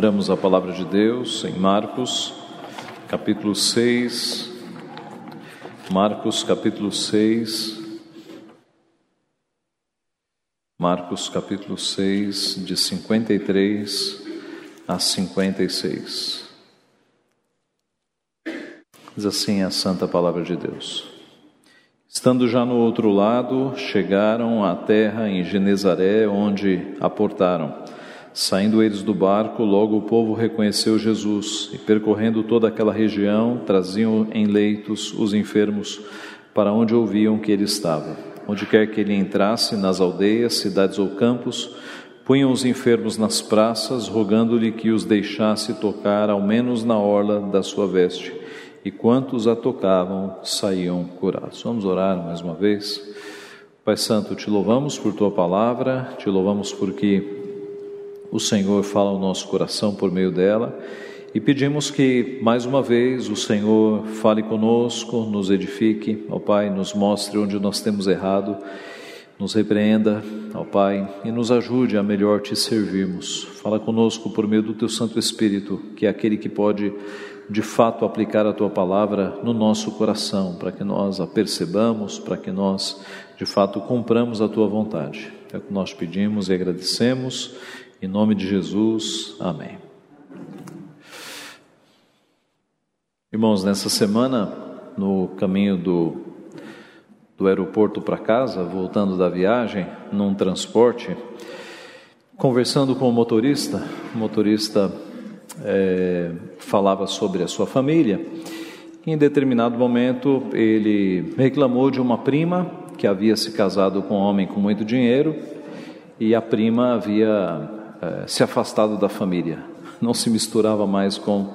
Abramos a palavra de Deus em Marcos, capítulo 6. Marcos, capítulo 6. Marcos, capítulo 6, de 53 a 56. Diz assim a santa palavra de Deus. Estando já no outro lado, chegaram à terra em Genezaré, onde aportaram. Saindo eles do barco, logo o povo reconheceu Jesus e, percorrendo toda aquela região, traziam em leitos os enfermos para onde ouviam que ele estava. Onde quer que ele entrasse, nas aldeias, cidades ou campos, punham os enfermos nas praças, rogando-lhe que os deixasse tocar ao menos na orla da sua veste e quantos a tocavam saíam curados. Vamos orar mais uma vez. Pai Santo, te louvamos por tua palavra, te louvamos porque o Senhor fala ao nosso coração por meio dela e pedimos que mais uma vez o Senhor fale conosco, nos edifique, ó Pai, nos mostre onde nós temos errado, nos repreenda, ó Pai, e nos ajude a melhor te servirmos. Fala conosco por meio do teu Santo Espírito, que é aquele que pode de fato aplicar a tua palavra no nosso coração, para que nós a percebamos, para que nós de fato cumpramos a tua vontade. É o que nós pedimos e agradecemos. Em nome de Jesus, amém. Irmãos, nessa semana, no caminho do, do aeroporto para casa, voltando da viagem, num transporte, conversando com o motorista, o motorista é, falava sobre a sua família. Em determinado momento, ele reclamou de uma prima que havia se casado com um homem com muito dinheiro e a prima havia é, se afastado da família, não se misturava mais com,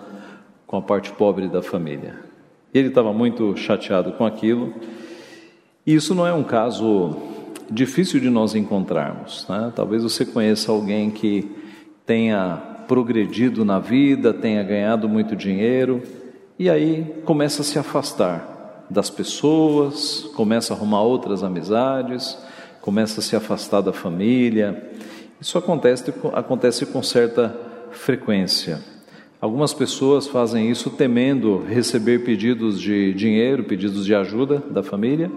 com a parte pobre da família. Ele estava muito chateado com aquilo. E isso não é um caso difícil de nós encontrarmos. Né? Talvez você conheça alguém que tenha progredido na vida, tenha ganhado muito dinheiro e aí começa a se afastar das pessoas, começa a arrumar outras amizades, começa a se afastar da família. Isso acontece, acontece com certa frequência. Algumas pessoas fazem isso temendo receber pedidos de dinheiro, pedidos de ajuda da família,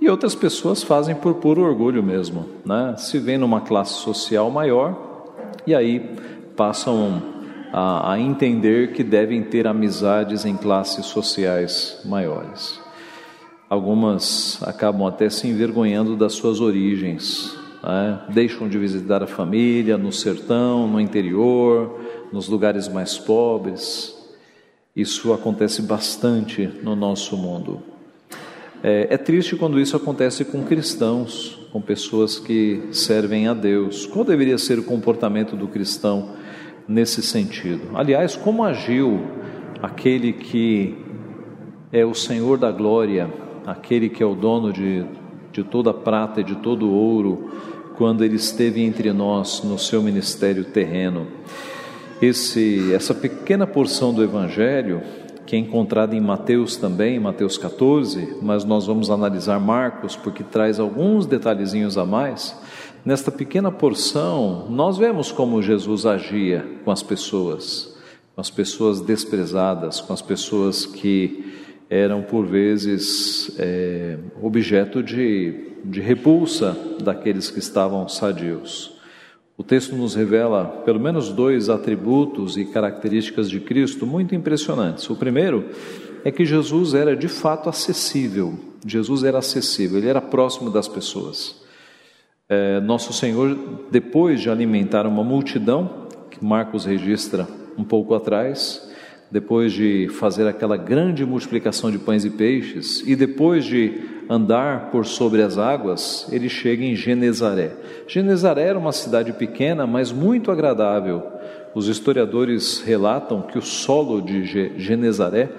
e outras pessoas fazem por puro orgulho mesmo, né? Se vê numa classe social maior e aí passam a, a entender que devem ter amizades em classes sociais maiores. Algumas acabam até se envergonhando das suas origens, né? deixam de visitar a família no sertão, no interior, nos lugares mais pobres. Isso acontece bastante no nosso mundo. É, é, triste quando isso acontece com cristãos, com pessoas que servem a Deus. Qual deveria ser o comportamento do cristão nesse sentido. Aliás, como agiu aquele que é o Senhor da glória, aquele que é o dono de, de toda prata e de todo ouro, quando ele esteve entre nós no seu ministério terreno. Esse, essa pequena porção do Evangelho, que é encontrada em Mateus também, Mateus 14, mas nós vamos analisar Marcos porque traz alguns detalhezinhos a mais. Nesta pequena porção, nós vemos como Jesus agia com as pessoas, com as pessoas desprezadas, com as pessoas que eram por vezes é, objeto de, de repulsa daqueles que estavam sadios. O texto nos revela pelo menos dois atributos e características de Cristo muito impressionantes. O primeiro é que Jesus era de fato acessível. Jesus era acessível, ele era próximo das pessoas é, Nosso Senhor, depois de alimentar uma multidão, que Marcos registra um pouco atrás, depois de fazer aquela grande multiplicação de pães e peixes, e depois de andar por sobre as águas, ele chega em Genezaré. Genezaré era uma cidade pequena, mas muito agradável. Os historiadores relatam que o solo de Genezaré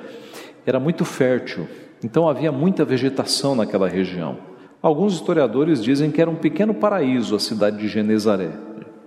era muito fértil, então havia muita vegetação naquela região. Alguns historiadores dizem que era um pequeno paraíso a cidade de Genezaré.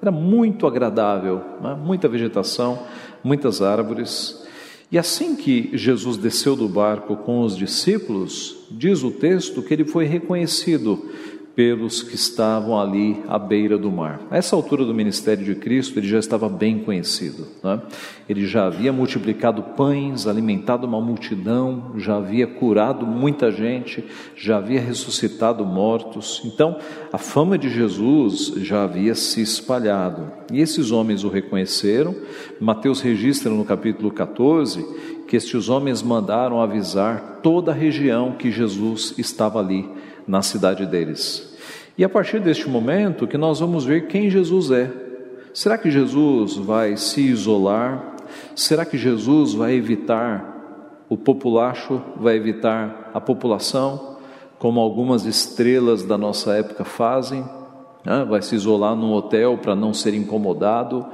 Era muito agradável, né? muita vegetação, muitas árvores. E assim que Jesus desceu do barco com os discípulos, diz o texto que ele foi reconhecido pelos que estavam ali à beira do mar. A essa altura do ministério de Cristo, ele já estava bem conhecido. Né? Ele já havia multiplicado pães, alimentado uma multidão, já havia curado muita gente, já havia ressuscitado mortos. Então, a fama de Jesus já havia se espalhado. E esses homens o reconheceram. Mateus registra no capítulo 14 que estes homens mandaram avisar toda a região que Jesus estava ali na cidade deles. E a partir deste momento que nós vamos ver quem Jesus é. Será que Jesus vai se isolar? Será que Jesus vai evitar o populacho, vai evitar a população, como algumas estrelas da nossa época fazem? Né? Vai se isolar num hotel para não ser incomodado?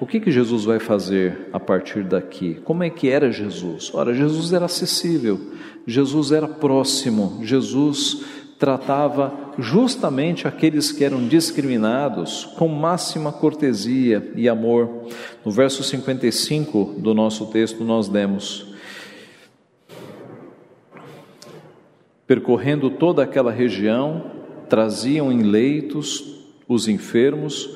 O que, que Jesus vai fazer a partir daqui? Como é que era Jesus? Ora, Jesus era acessível, Jesus era próximo, Jesus tratava justamente aqueles que eram discriminados com máxima cortesia e amor. No verso 55 do nosso texto, nós lemos: Percorrendo toda aquela região, traziam em leitos os enfermos,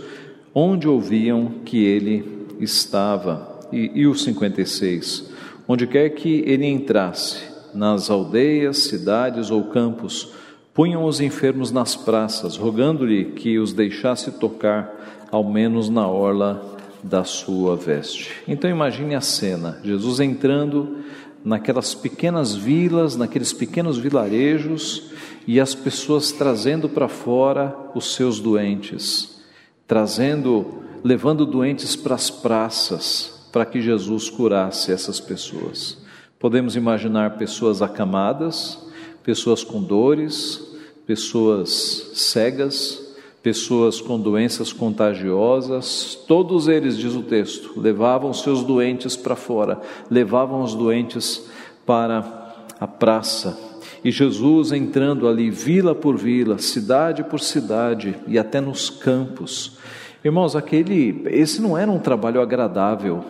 onde ouviam que ele estava. E, e o 56: Onde quer que ele entrasse, nas aldeias, cidades ou campos, punham os enfermos nas praças, rogando-lhe que os deixasse tocar, ao menos na orla da sua veste. Então imagine a cena: Jesus entrando naquelas pequenas vilas, naqueles pequenos vilarejos, e as pessoas trazendo para fora os seus doentes, trazendo, levando doentes para as praças, para que Jesus curasse essas pessoas. Podemos imaginar pessoas acamadas, pessoas com dores, pessoas cegas, pessoas com doenças contagiosas, todos eles, diz o texto, levavam seus doentes para fora, levavam os doentes para a praça. E Jesus entrando ali, vila por vila, cidade por cidade e até nos campos. Irmãos, aquele, esse não era um trabalho agradável,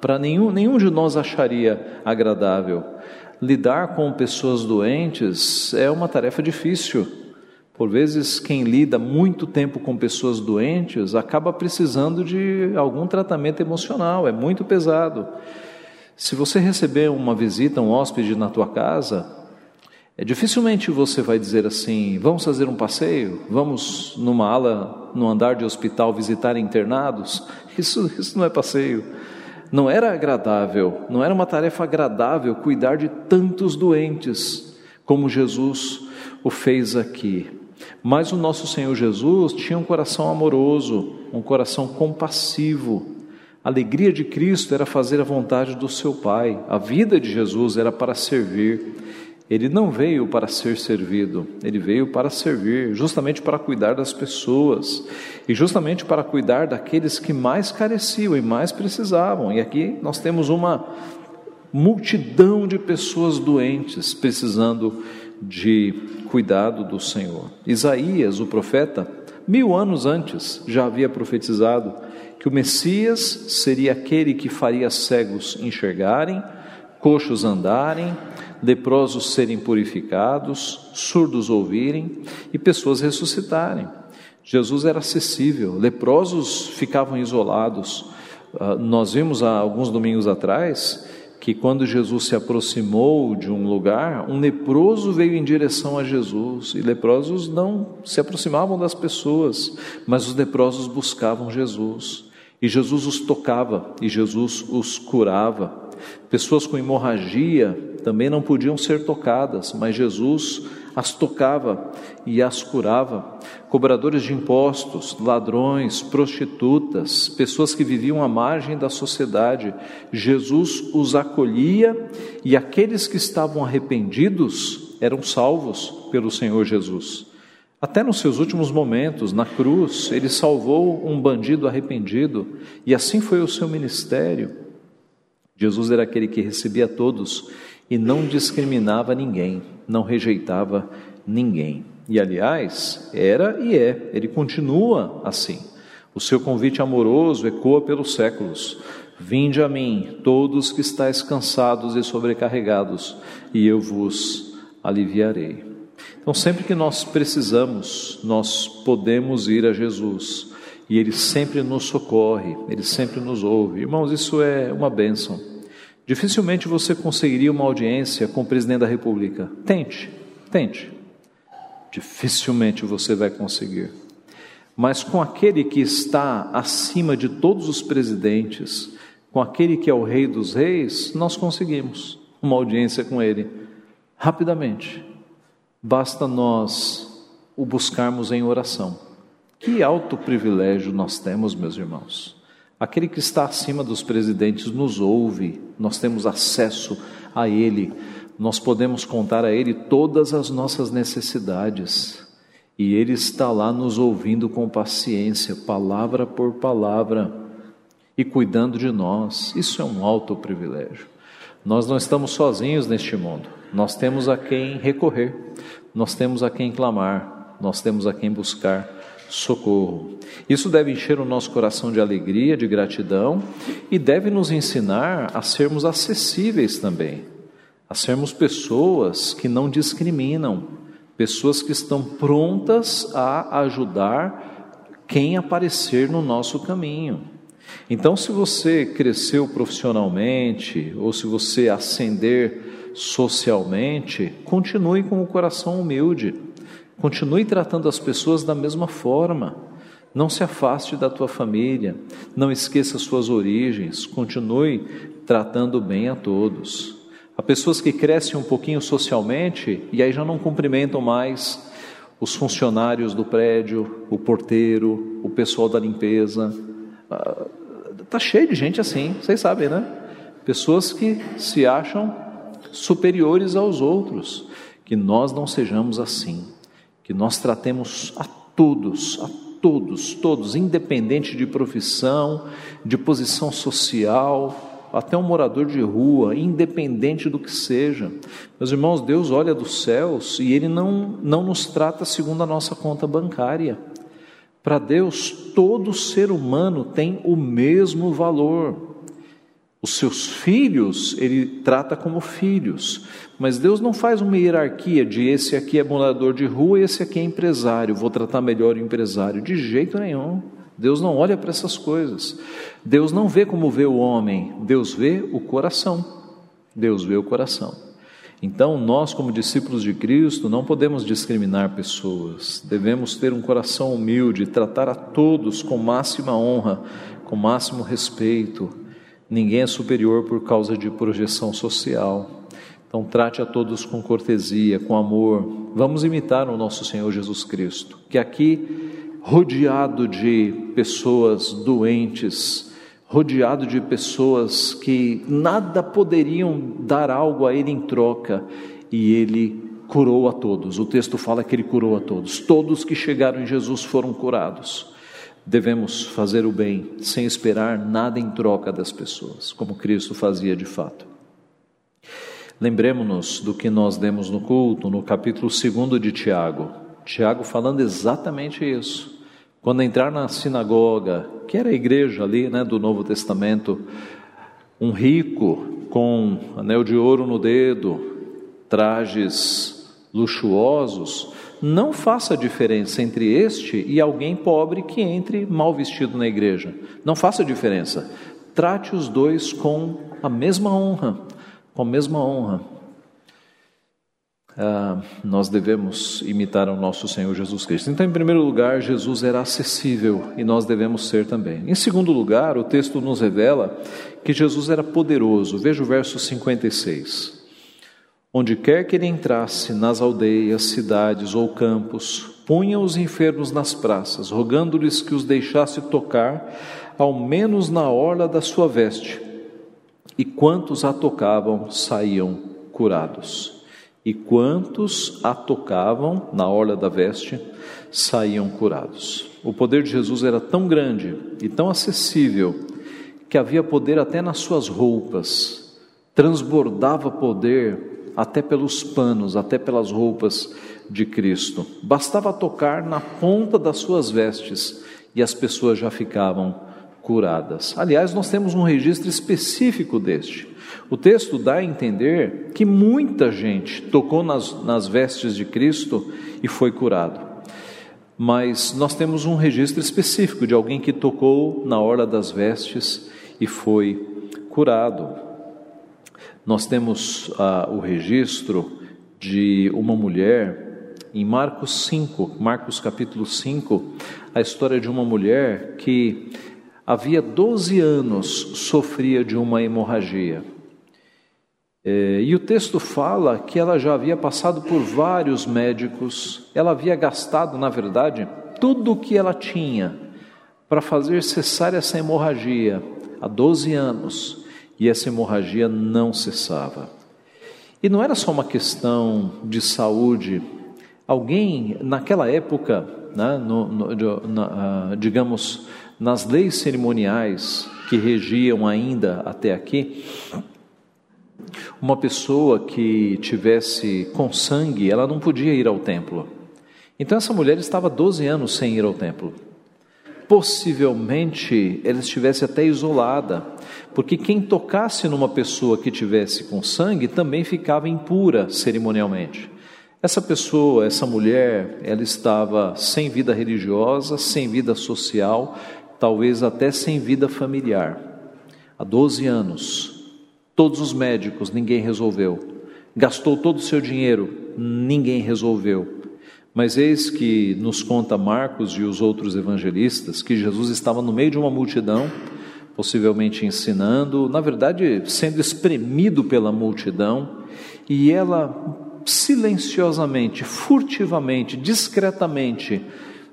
para nenhum, nenhum de nós acharia agradável lidar com pessoas doentes é uma tarefa difícil. Por vezes, quem lida muito tempo com pessoas doentes acaba precisando de algum tratamento emocional, é muito pesado. Se você receber uma visita, um hóspede na tua casa, é dificilmente você vai dizer assim: vamos fazer um passeio, vamos numa ala, no andar de hospital visitar internados. Isso, isso não é passeio. Não era agradável, não era uma tarefa agradável cuidar de tantos doentes como Jesus o fez aqui. Mas o nosso Senhor Jesus tinha um coração amoroso, um coração compassivo. A alegria de Cristo era fazer a vontade do seu Pai. A vida de Jesus era para servir. Ele não veio para ser servido, ele veio para servir, justamente para cuidar das pessoas e justamente para cuidar daqueles que mais careciam e mais precisavam. E aqui nós temos uma multidão de pessoas doentes precisando de cuidado do Senhor. Isaías, o profeta, mil anos antes, já havia profetizado que o Messias seria aquele que faria cegos enxergarem, coxos andarem, leprosos serem purificados, surdos ouvirem e pessoas ressuscitarem. Jesus era acessível, leprosos ficavam isolados. Uh, nós vimos há alguns domingos atrás que quando Jesus se aproximou de um lugar, um leproso veio em direção a Jesus, e leprosos não se aproximavam das pessoas, mas os leprosos buscavam Jesus, e Jesus os tocava, e Jesus os curava. Pessoas com hemorragia também não podiam ser tocadas, mas Jesus as tocava e as curava. Cobradores de impostos, ladrões, prostitutas, pessoas que viviam à margem da sociedade, Jesus os acolhia e aqueles que estavam arrependidos eram salvos pelo Senhor Jesus. Até nos seus últimos momentos, na cruz, ele salvou um bandido arrependido e assim foi o seu ministério. Jesus era aquele que recebia todos e não discriminava ninguém, não rejeitava ninguém. E aliás, era e é, ele continua assim. O seu convite amoroso ecoa pelos séculos. Vinde a mim, todos que estáis cansados e sobrecarregados, e eu vos aliviarei. Então, sempre que nós precisamos, nós podemos ir a Jesus e Ele sempre nos socorre, Ele sempre nos ouve. Irmãos, isso é uma bênção. Dificilmente você conseguiria uma audiência com o presidente da República. Tente, tente. Dificilmente você vai conseguir. Mas com aquele que está acima de todos os presidentes, com aquele que é o Rei dos Reis, nós conseguimos uma audiência com ele rapidamente. Basta nós o buscarmos em oração. Que alto privilégio nós temos, meus irmãos. Aquele que está acima dos presidentes nos ouve, nós temos acesso a ele, nós podemos contar a ele todas as nossas necessidades. E ele está lá nos ouvindo com paciência, palavra por palavra, e cuidando de nós. Isso é um alto privilégio. Nós não estamos sozinhos neste mundo. Nós temos a quem recorrer, nós temos a quem clamar, nós temos a quem buscar socorro. Isso deve encher o nosso coração de alegria, de gratidão e deve nos ensinar a sermos acessíveis também, a sermos pessoas que não discriminam, pessoas que estão prontas a ajudar quem aparecer no nosso caminho. Então, se você cresceu profissionalmente ou se você ascender socialmente, continue com o coração humilde. Continue tratando as pessoas da mesma forma. Não se afaste da tua família, não esqueça suas origens, continue tratando bem a todos. Há pessoas que crescem um pouquinho socialmente e aí já não cumprimentam mais os funcionários do prédio, o porteiro, o pessoal da limpeza. Está ah, cheio de gente assim, vocês sabem, né? Pessoas que se acham superiores aos outros. Que nós não sejamos assim. Que nós tratemos a todos, a todos, todos, independente de profissão, de posição social, até um morador de rua, independente do que seja. Meus irmãos, Deus olha dos céus e Ele não, não nos trata segundo a nossa conta bancária. Para Deus, todo ser humano tem o mesmo valor. Os seus filhos, ele trata como filhos, mas Deus não faz uma hierarquia de esse aqui é morador de rua esse aqui é empresário, vou tratar melhor o empresário. De jeito nenhum. Deus não olha para essas coisas. Deus não vê como vê o homem, Deus vê o coração. Deus vê o coração. Então, nós, como discípulos de Cristo, não podemos discriminar pessoas, devemos ter um coração humilde, tratar a todos com máxima honra, com máximo respeito Ninguém é superior por causa de projeção social. Então, trate a todos com cortesia, com amor. Vamos imitar o nosso Senhor Jesus Cristo, que aqui, rodeado de pessoas doentes, rodeado de pessoas que nada poderiam dar algo a Ele em troca, e Ele curou a todos. O texto fala que Ele curou a todos. Todos que chegaram em Jesus foram curados. Devemos fazer o bem sem esperar nada em troca das pessoas, como Cristo fazia de fato. Lembremos-nos do que nós demos no culto, no capítulo 2 de Tiago. Tiago falando exatamente isso. Quando entrar na sinagoga, que era a igreja ali né, do Novo Testamento, um rico com anel de ouro no dedo, trajes luxuosos, não faça diferença entre este e alguém pobre que entre mal vestido na igreja. Não faça diferença. Trate os dois com a mesma honra, com a mesma honra. Ah, nós devemos imitar o nosso Senhor Jesus Cristo. Então, em primeiro lugar, Jesus era acessível e nós devemos ser também. Em segundo lugar, o texto nos revela que Jesus era poderoso. Veja o verso 56. Onde quer que ele entrasse, nas aldeias, cidades ou campos, punha os enfermos nas praças, rogando-lhes que os deixasse tocar, ao menos na orla da sua veste. E quantos a tocavam saíam curados. E quantos a tocavam na orla da veste saíam curados. O poder de Jesus era tão grande e tão acessível que havia poder até nas suas roupas, transbordava poder até pelos panos, até pelas roupas de Cristo. Bastava tocar na ponta das suas vestes e as pessoas já ficavam curadas. Aliás, nós temos um registro específico deste. O texto dá a entender que muita gente tocou nas, nas vestes de Cristo e foi curado. Mas nós temos um registro específico de alguém que tocou na hora das vestes e foi curado. Nós temos ah, o registro de uma mulher em Marcos 5, Marcos capítulo 5, a história de uma mulher que havia 12 anos sofria de uma hemorragia. É, e o texto fala que ela já havia passado por vários médicos, ela havia gastado, na verdade, tudo o que ela tinha para fazer cessar essa hemorragia há 12 anos, e essa hemorragia não cessava. E não era só uma questão de saúde, alguém, naquela época, né, no, no, na, digamos, nas leis cerimoniais que regiam ainda até aqui, uma pessoa que tivesse com sangue, ela não podia ir ao templo. Então essa mulher estava 12 anos sem ir ao templo. Possivelmente ela estivesse até isolada, porque quem tocasse numa pessoa que tivesse com sangue também ficava impura cerimonialmente. Essa pessoa, essa mulher, ela estava sem vida religiosa, sem vida social, talvez até sem vida familiar. Há 12 anos, Todos os médicos, ninguém resolveu. Gastou todo o seu dinheiro, ninguém resolveu. Mas eis que nos conta Marcos e os outros evangelistas que Jesus estava no meio de uma multidão, possivelmente ensinando, na verdade, sendo espremido pela multidão, e ela silenciosamente, furtivamente, discretamente,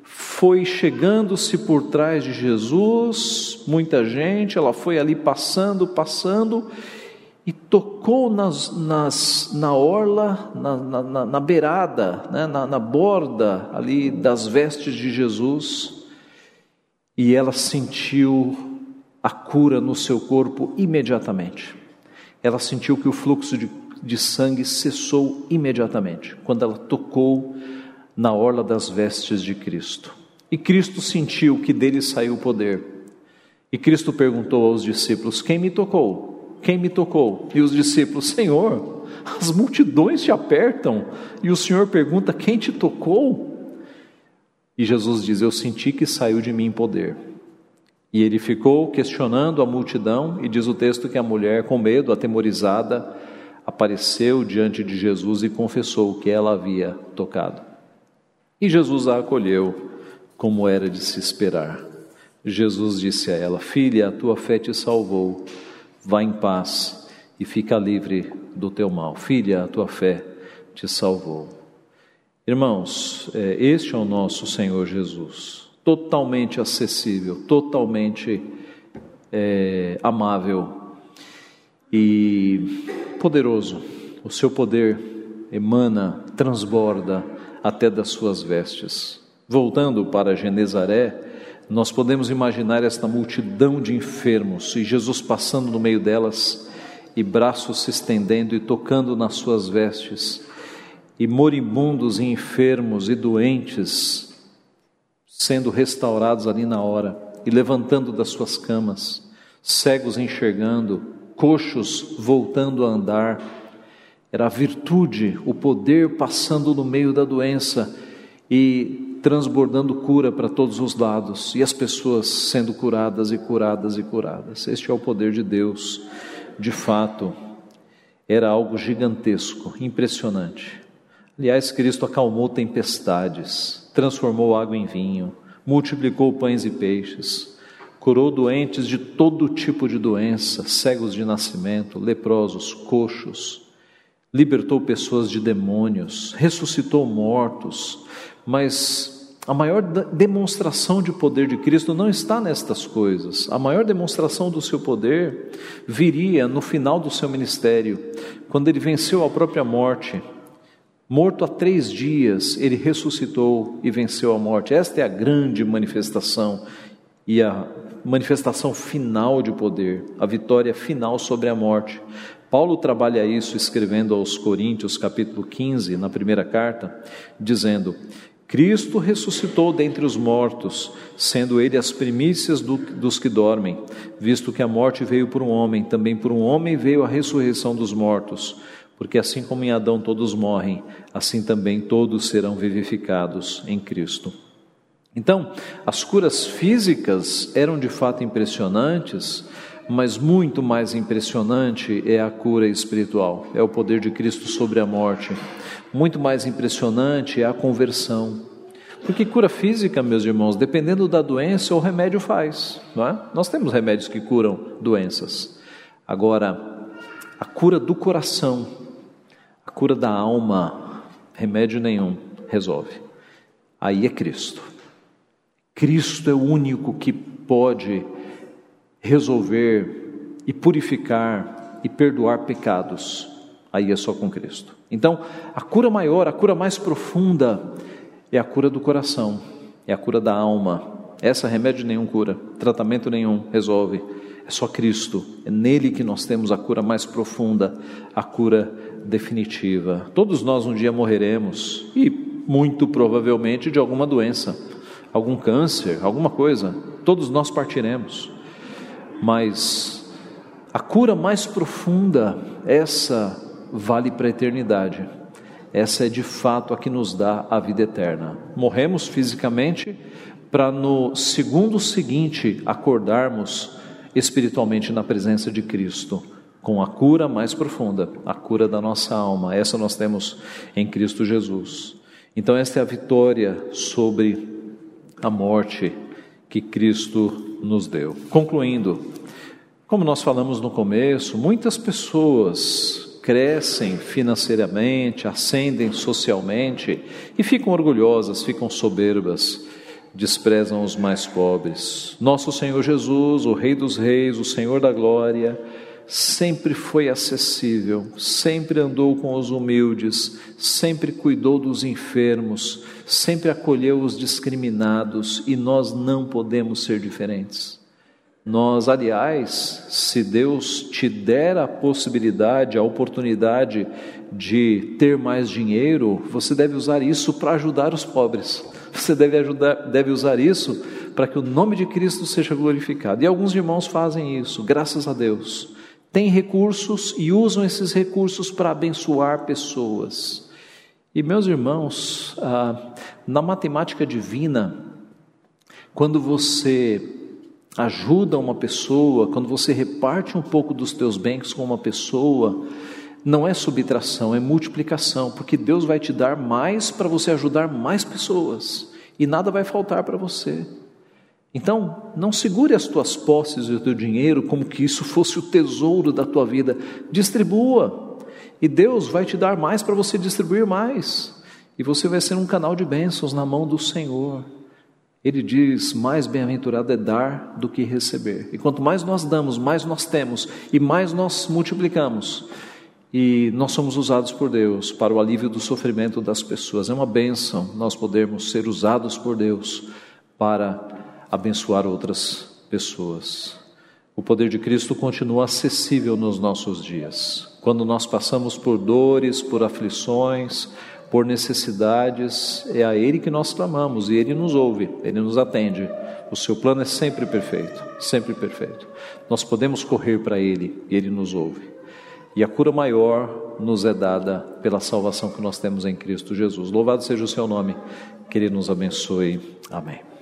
foi chegando-se por trás de Jesus, muita gente, ela foi ali passando, passando, e tocou nas, nas, na orla, na, na, na beirada, né, na, na borda ali das vestes de Jesus, e ela sentiu a cura no seu corpo imediatamente. Ela sentiu que o fluxo de, de sangue cessou imediatamente, quando ela tocou na orla das vestes de Cristo. E Cristo sentiu que dele saiu o poder. E Cristo perguntou aos discípulos: Quem me tocou? Quem me tocou? E os discípulos: Senhor, as multidões te apertam. E o Senhor pergunta: Quem te tocou? E Jesus diz: Eu senti que saiu de mim poder. E ele ficou questionando a multidão, e diz o texto que a mulher, com medo, atemorizada, apareceu diante de Jesus e confessou que ela havia tocado. E Jesus a acolheu, como era de se esperar. Jesus disse a ela: Filha, a tua fé te salvou Vá em paz e fica livre do teu mal. Filha, a tua fé te salvou. Irmãos, é, este é o nosso Senhor Jesus, totalmente acessível, totalmente é, amável e poderoso. O seu poder emana, transborda até das suas vestes. Voltando para Genezaré, nós podemos imaginar esta multidão de enfermos e Jesus passando no meio delas e braços se estendendo e tocando nas suas vestes, e moribundos e enfermos e doentes sendo restaurados ali na hora e levantando das suas camas, cegos enxergando, coxos voltando a andar. Era a virtude, o poder passando no meio da doença e transbordando cura para todos os lados e as pessoas sendo curadas e curadas e curadas. Este é o poder de Deus, de fato, era algo gigantesco, impressionante. Aliás, Cristo acalmou tempestades, transformou água em vinho, multiplicou pães e peixes, curou doentes de todo tipo de doença, cegos de nascimento, leprosos, coxos, libertou pessoas de demônios, ressuscitou mortos, mas a maior demonstração de poder de Cristo não está nestas coisas. A maior demonstração do seu poder viria no final do seu ministério, quando ele venceu a própria morte. Morto há três dias, ele ressuscitou e venceu a morte. Esta é a grande manifestação e a manifestação final de poder, a vitória final sobre a morte. Paulo trabalha isso escrevendo aos Coríntios, capítulo 15, na primeira carta, dizendo Cristo ressuscitou dentre os mortos, sendo ele as primícias do, dos que dormem, visto que a morte veio por um homem, também por um homem veio a ressurreição dos mortos. Porque assim como em Adão todos morrem, assim também todos serão vivificados em Cristo. Então, as curas físicas eram de fato impressionantes, mas muito mais impressionante é a cura espiritual, é o poder de Cristo sobre a morte. Muito mais impressionante é a conversão. Porque cura física, meus irmãos, dependendo da doença, o remédio faz. Não é? Nós temos remédios que curam doenças. Agora, a cura do coração, cura da alma, remédio nenhum resolve. Aí é Cristo. Cristo é o único que pode resolver e purificar e perdoar pecados. Aí é só com Cristo. Então, a cura maior, a cura mais profunda é a cura do coração, é a cura da alma. Essa remédio nenhum cura, tratamento nenhum resolve. É só Cristo. É nele que nós temos a cura mais profunda, a cura definitiva. Todos nós um dia morreremos e muito provavelmente de alguma doença, algum câncer, alguma coisa. Todos nós partiremos. Mas a cura mais profunda, essa vale para a eternidade. Essa é de fato a que nos dá a vida eterna. Morremos fisicamente para no segundo seguinte acordarmos espiritualmente na presença de Cristo, com a cura mais profunda, a cura da nossa alma. Essa nós temos em Cristo Jesus. Então, esta é a vitória sobre a morte que Cristo nos deu. Concluindo, como nós falamos no começo, muitas pessoas crescem financeiramente, ascendem socialmente e ficam orgulhosas, ficam soberbas, desprezam os mais pobres. Nosso Senhor Jesus, o Rei dos Reis, o Senhor da Glória, sempre foi acessível, sempre andou com os humildes, sempre cuidou dos enfermos, sempre acolheu os discriminados e nós não podemos ser diferentes. Nós, aliás, se Deus te der a possibilidade, a oportunidade de ter mais dinheiro, você deve usar isso para ajudar os pobres. Você deve, ajudar, deve usar isso para que o nome de Cristo seja glorificado. E alguns irmãos fazem isso, graças a Deus. Têm recursos e usam esses recursos para abençoar pessoas. E meus irmãos, ah, na matemática divina, quando você ajuda uma pessoa, quando você reparte um pouco dos teus bens com uma pessoa, não é subtração, é multiplicação, porque Deus vai te dar mais para você ajudar mais pessoas e nada vai faltar para você. Então, não segure as tuas posses e o teu dinheiro como que isso fosse o tesouro da tua vida. Distribua. E Deus vai te dar mais para você distribuir mais. E você vai ser um canal de bênçãos na mão do Senhor. Ele diz: mais bem-aventurado é dar do que receber. E quanto mais nós damos, mais nós temos e mais nós multiplicamos. E nós somos usados por Deus para o alívio do sofrimento das pessoas. É uma bênção nós podermos ser usados por Deus para abençoar outras pessoas. O poder de Cristo continua acessível nos nossos dias. Quando nós passamos por dores, por aflições, por necessidades, é a Ele que nós clamamos e Ele nos ouve, Ele nos atende. O seu plano é sempre perfeito, sempre perfeito. Nós podemos correr para Ele e Ele nos ouve. E a cura maior nos é dada pela salvação que nós temos em Cristo Jesus. Louvado seja o seu nome, que Ele nos abençoe. Amém.